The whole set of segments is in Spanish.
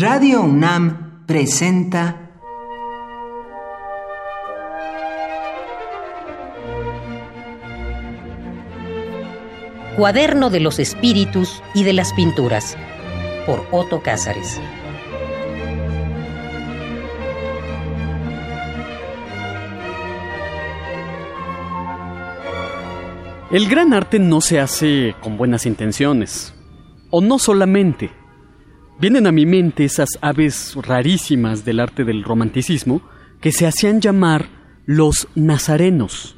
Radio UNAM presenta Cuaderno de los Espíritus y de las Pinturas por Otto Cázares. El gran arte no se hace con buenas intenciones. O no solamente. Vienen a mi mente esas aves rarísimas del arte del romanticismo que se hacían llamar los nazarenos.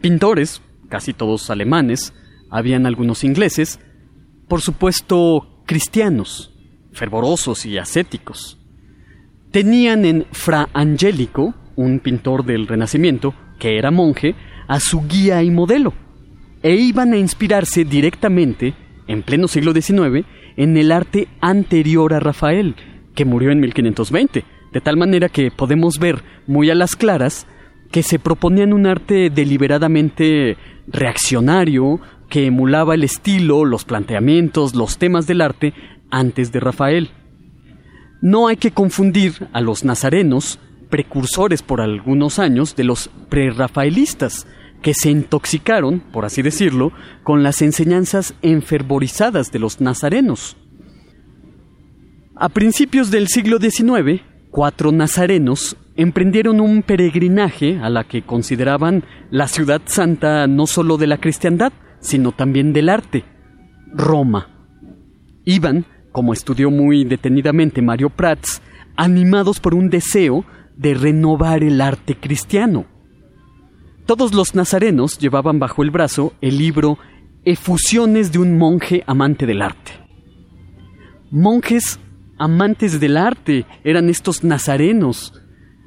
Pintores, casi todos alemanes, habían algunos ingleses, por supuesto cristianos, fervorosos y ascéticos. Tenían en Fra Angelico, un pintor del Renacimiento, que era monje, a su guía y modelo, e iban a inspirarse directamente, en pleno siglo XIX, en el arte anterior a Rafael, que murió en 1520, de tal manera que podemos ver muy a las claras que se proponían un arte deliberadamente reaccionario, que emulaba el estilo, los planteamientos, los temas del arte antes de Rafael. No hay que confundir a los nazarenos, precursores por algunos años de los prerrafaelistas, que se intoxicaron, por así decirlo, con las enseñanzas enfervorizadas de los nazarenos. A principios del siglo XIX, cuatro nazarenos emprendieron un peregrinaje a la que consideraban la ciudad santa no solo de la cristiandad, sino también del arte, Roma. Iban, como estudió muy detenidamente Mario Prats, animados por un deseo de renovar el arte cristiano. Todos los nazarenos llevaban bajo el brazo el libro Efusiones de un monje amante del arte. Monjes amantes del arte eran estos nazarenos,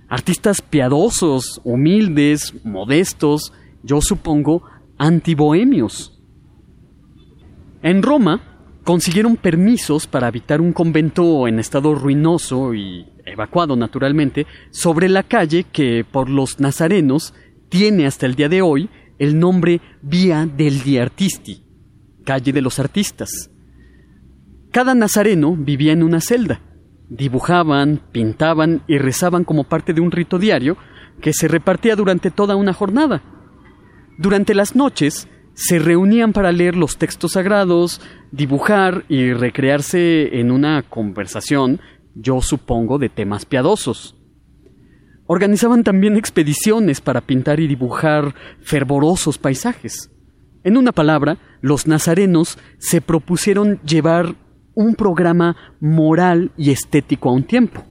artistas piadosos, humildes, modestos, yo supongo, antibohemios. En Roma consiguieron permisos para habitar un convento en estado ruinoso y evacuado naturalmente sobre la calle que por los nazarenos tiene hasta el día de hoy el nombre Vía del Artisti, calle de los artistas. Cada nazareno vivía en una celda. Dibujaban, pintaban y rezaban como parte de un rito diario que se repartía durante toda una jornada. Durante las noches se reunían para leer los textos sagrados, dibujar y recrearse en una conversación, yo supongo, de temas piadosos. Organizaban también expediciones para pintar y dibujar fervorosos paisajes. En una palabra, los nazarenos se propusieron llevar un programa moral y estético a un tiempo.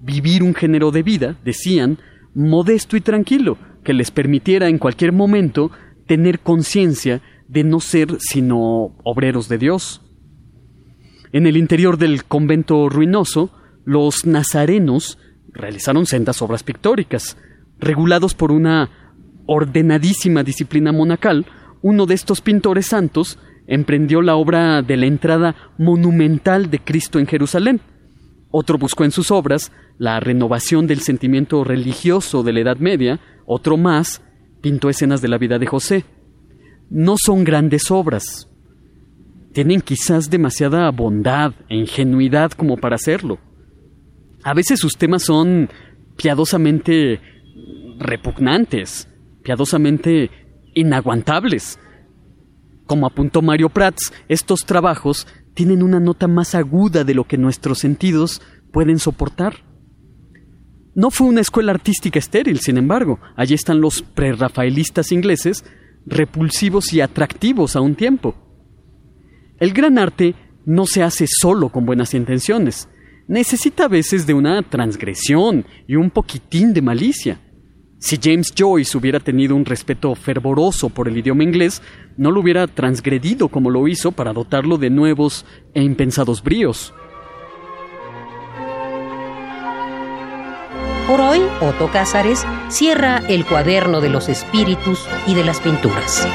Vivir un género de vida, decían, modesto y tranquilo, que les permitiera en cualquier momento tener conciencia de no ser sino obreros de Dios. En el interior del convento ruinoso, los nazarenos realizaron sendas obras pictóricas. Regulados por una ordenadísima disciplina monacal, uno de estos pintores santos emprendió la obra de la entrada monumental de Cristo en Jerusalén. Otro buscó en sus obras la renovación del sentimiento religioso de la Edad Media, otro más pintó escenas de la vida de José. No son grandes obras. Tienen quizás demasiada bondad e ingenuidad como para hacerlo. A veces sus temas son piadosamente repugnantes, piadosamente inaguantables. Como apuntó Mario Prats, estos trabajos tienen una nota más aguda de lo que nuestros sentidos pueden soportar. No fue una escuela artística estéril, sin embargo. Allí están los prerrafaelistas ingleses, repulsivos y atractivos a un tiempo. El gran arte no se hace solo con buenas intenciones necesita a veces de una transgresión y un poquitín de malicia. Si James Joyce hubiera tenido un respeto fervoroso por el idioma inglés, no lo hubiera transgredido como lo hizo para dotarlo de nuevos e impensados bríos. Por hoy, Otto Cázares cierra el cuaderno de los espíritus y de las pinturas.